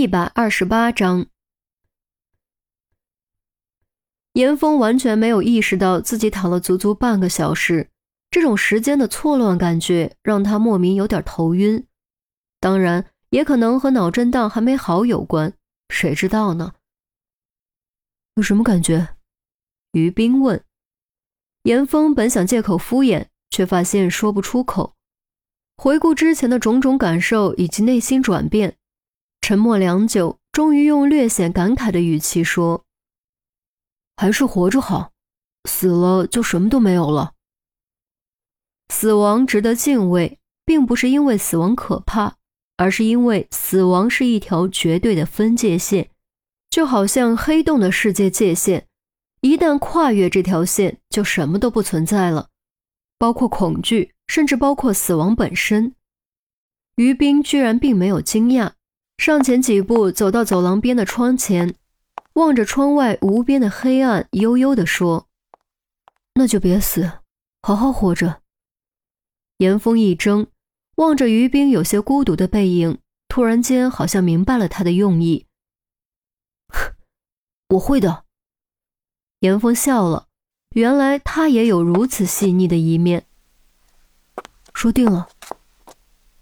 一百二十八章，严峰完全没有意识到自己躺了足足半个小时，这种时间的错乱感觉让他莫名有点头晕。当然，也可能和脑震荡还没好有关，谁知道呢？有什么感觉？于冰问。严峰本想借口敷衍，却发现说不出口。回顾之前的种种感受以及内心转变。沉默良久，终于用略显感慨的语气说：“还是活着好，死了就什么都没有了。死亡值得敬畏，并不是因为死亡可怕，而是因为死亡是一条绝对的分界线，就好像黑洞的世界界限，一旦跨越这条线，就什么都不存在了，包括恐惧，甚至包括死亡本身。”于冰居然并没有惊讶。上前几步，走到走廊边的窗前，望着窗外无边的黑暗，悠悠地说：“那就别死，好好活着。”严峰一怔，望着于冰有些孤独的背影，突然间好像明白了他的用意。我会的。严峰笑了，原来他也有如此细腻的一面。说定了。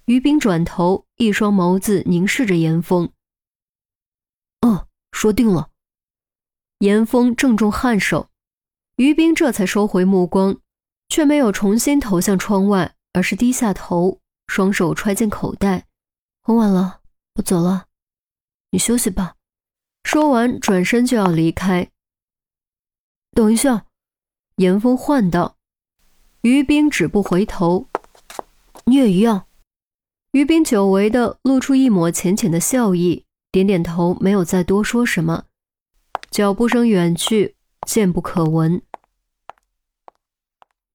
于冰转头，一双眸子凝视着严峰。嗯，说定了。严峰正中颔首，于冰这才收回目光，却没有重新投向窗外，而是低下头，双手揣进口袋。很晚了，我走了，你休息吧。说完，转身就要离开。等一下，严峰唤道。于冰止步回头，你也一样。于冰久违的露出一抹浅浅的笑意，点点头，没有再多说什么。脚步声远去，渐不可闻。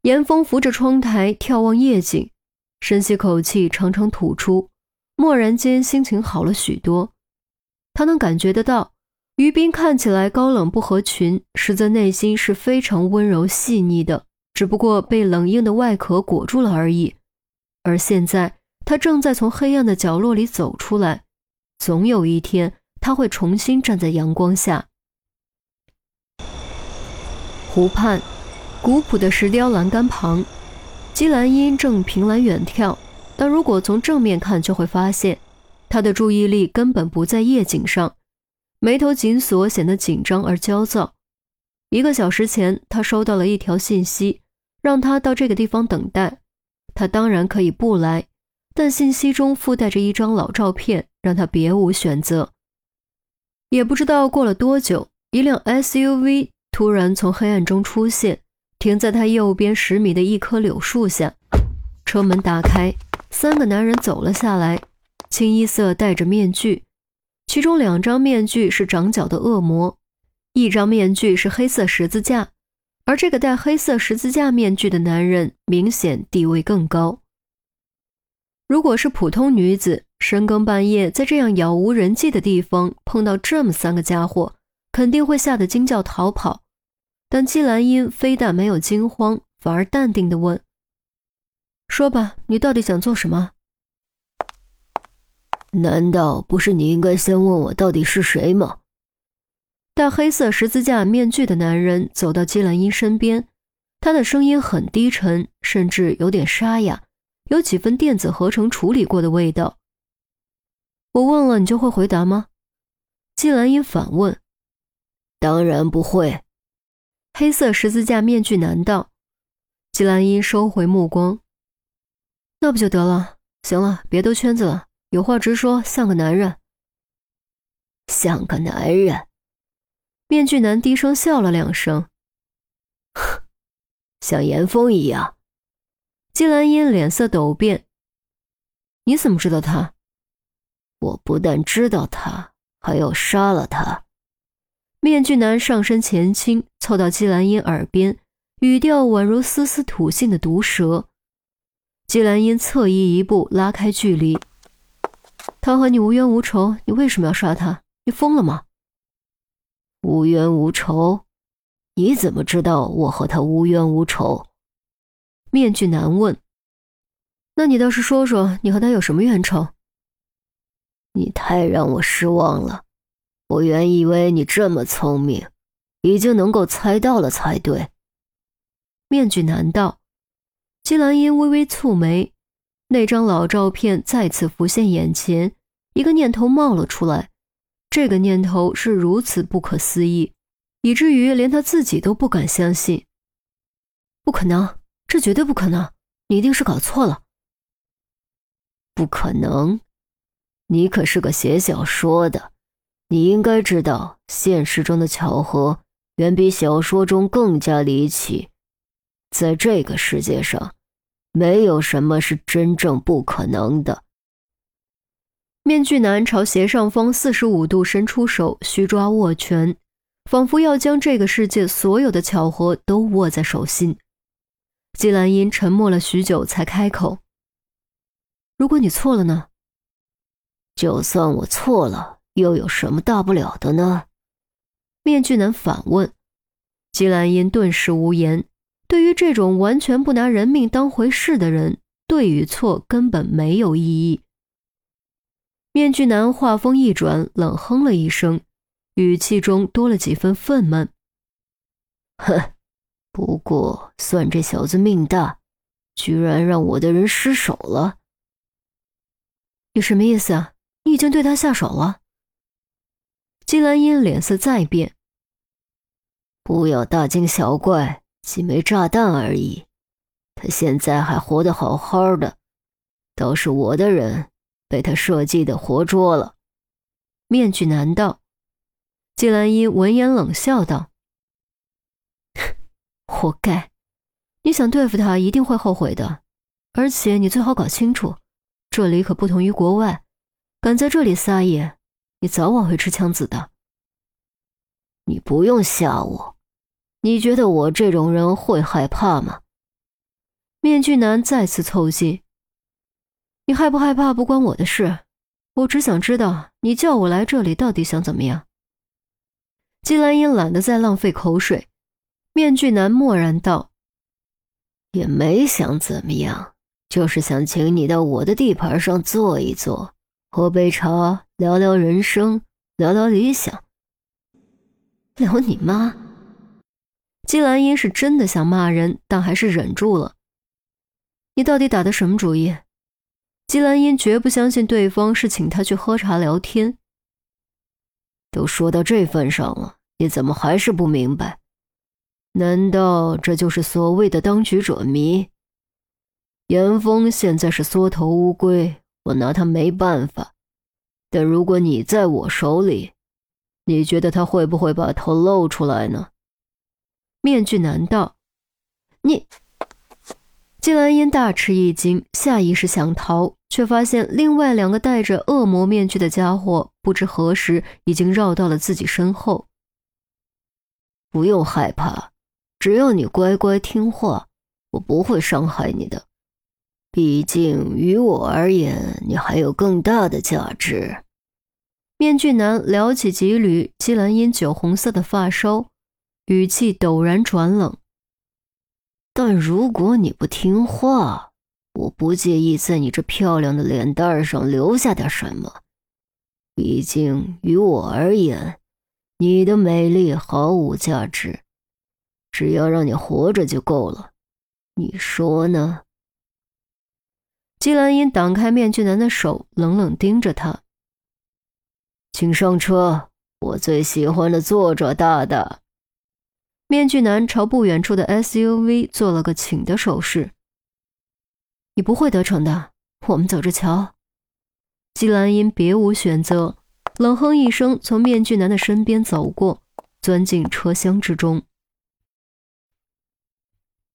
严峰扶着窗台眺望夜景，深吸口气，长长吐出，蓦然间心情好了许多。他能感觉得到，于斌看起来高冷不合群，实则内心是非常温柔细腻的，只不过被冷硬的外壳裹住了而已。而现在。他正在从黑暗的角落里走出来，总有一天他会重新站在阳光下。湖畔，古朴的石雕栏杆旁，姬兰英正凭栏远眺，但如果从正面看，就会发现她的注意力根本不在夜景上，眉头紧锁，显得紧张而焦躁。一个小时前，他收到了一条信息，让他到这个地方等待，他当然可以不来。但信息中附带着一张老照片，让他别无选择。也不知道过了多久，一辆 SUV 突然从黑暗中出现，停在他右边十米的一棵柳树下。车门打开，三个男人走了下来，清一色戴着面具，其中两张面具是长角的恶魔，一张面具是黑色十字架，而这个戴黑色十字架面具的男人明显地位更高。如果是普通女子，深更半夜在这样杳无人迹的地方碰到这么三个家伙，肯定会吓得惊叫逃跑。但季兰英非但没有惊慌，反而淡定地问：“说吧，你到底想做什么？”难道不是你应该先问我到底是谁吗？戴黑色十字架面具的男人走到季兰英身边，他的声音很低沉，甚至有点沙哑。有几分电子合成处理过的味道。我问了，你就会回答吗？季兰英反问。当然不会。黑色十字架面具男道。季兰英收回目光。那不就得了？行了，别兜圈子了，有话直说，像个男人。像个男人。面具男低声笑了两声。像严峰一样。季兰英脸色陡变。你怎么知道他？我不但知道他，还要杀了他。面具男上身前倾，凑到季兰英耳边，语调宛如丝丝吐信的毒蛇。季兰英侧移一步，拉开距离。他和你无冤无仇，你为什么要杀他？你疯了吗？无冤无仇？你怎么知道我和他无冤无仇？面具男问：“那你倒是说说，你和他有什么冤仇？”你太让我失望了。我原以为你这么聪明，已经能够猜到了才对。面具男道。姬兰英微微蹙眉，那张老照片再次浮现眼前，一个念头冒了出来。这个念头是如此不可思议，以至于连他自己都不敢相信。不可能，这绝对不可能！你一定是搞错了。不可能，你可是个写小说的，你应该知道，现实中的巧合远比小说中更加离奇。在这个世界上，没有什么是真正不可能的。面具男朝斜上方四十五度伸出手，虚抓握拳，仿佛要将这个世界所有的巧合都握在手心。季兰英沉默了许久，才开口：“如果你错了呢？就算我错了，又有什么大不了的呢？”面具男反问。季兰英顿时无言。对于这种完全不拿人命当回事的人，对与错根本没有意义。面具男话锋一转，冷哼了一声，语气中多了几分愤懑：“哼，不过算这小子命大，居然让我的人失手了。你什么意思啊？你已经对他下手了？”季兰英脸色再变：“不要大惊小怪。”几枚炸弹而已，他现在还活得好好的，倒是我的人被他设计的活捉了。面具男道，季兰英闻言冷笑道：“活该！你想对付他，一定会后悔的。而且你最好搞清楚，这里可不同于国外，敢在这里撒野，你早晚会吃枪子的。你不用吓我。”你觉得我这种人会害怕吗？面具男再次凑近。你害不害怕不关我的事，我只想知道你叫我来这里到底想怎么样。季兰英懒得再浪费口水，面具男默然道：“也没想怎么样，就是想请你到我的地盘上坐一坐，喝杯茶，聊聊人生，聊聊理想。聊你妈！”季兰英是真的想骂人，但还是忍住了。你到底打的什么主意？季兰英绝不相信对方是请他去喝茶聊天。都说到这份上了，你怎么还是不明白？难道这就是所谓的当局者迷？严峰现在是缩头乌龟，我拿他没办法。但如果你在我手里，你觉得他会不会把头露出来呢？面具男道：“你。”季兰英大吃一惊，下意识想逃，却发现另外两个戴着恶魔面具的家伙不知何时已经绕到了自己身后。不用害怕，只要你乖乖听话，我不会伤害你的。毕竟于我而言，你还有更大的价值。面具男撩起几缕季兰英酒红色的发梢。语气陡然转冷。但如果你不听话，我不介意在你这漂亮的脸蛋上留下点什么。毕竟于我而言，你的美丽毫无价值，只要让你活着就够了。你说呢？季兰英挡开面具男的手，冷冷盯着他。请上车，我最喜欢的作者大大。面具男朝不远处的 SUV 做了个请的手势。你不会得逞的，我们走着瞧。季兰英别无选择，冷哼一声，从面具男的身边走过，钻进车厢之中。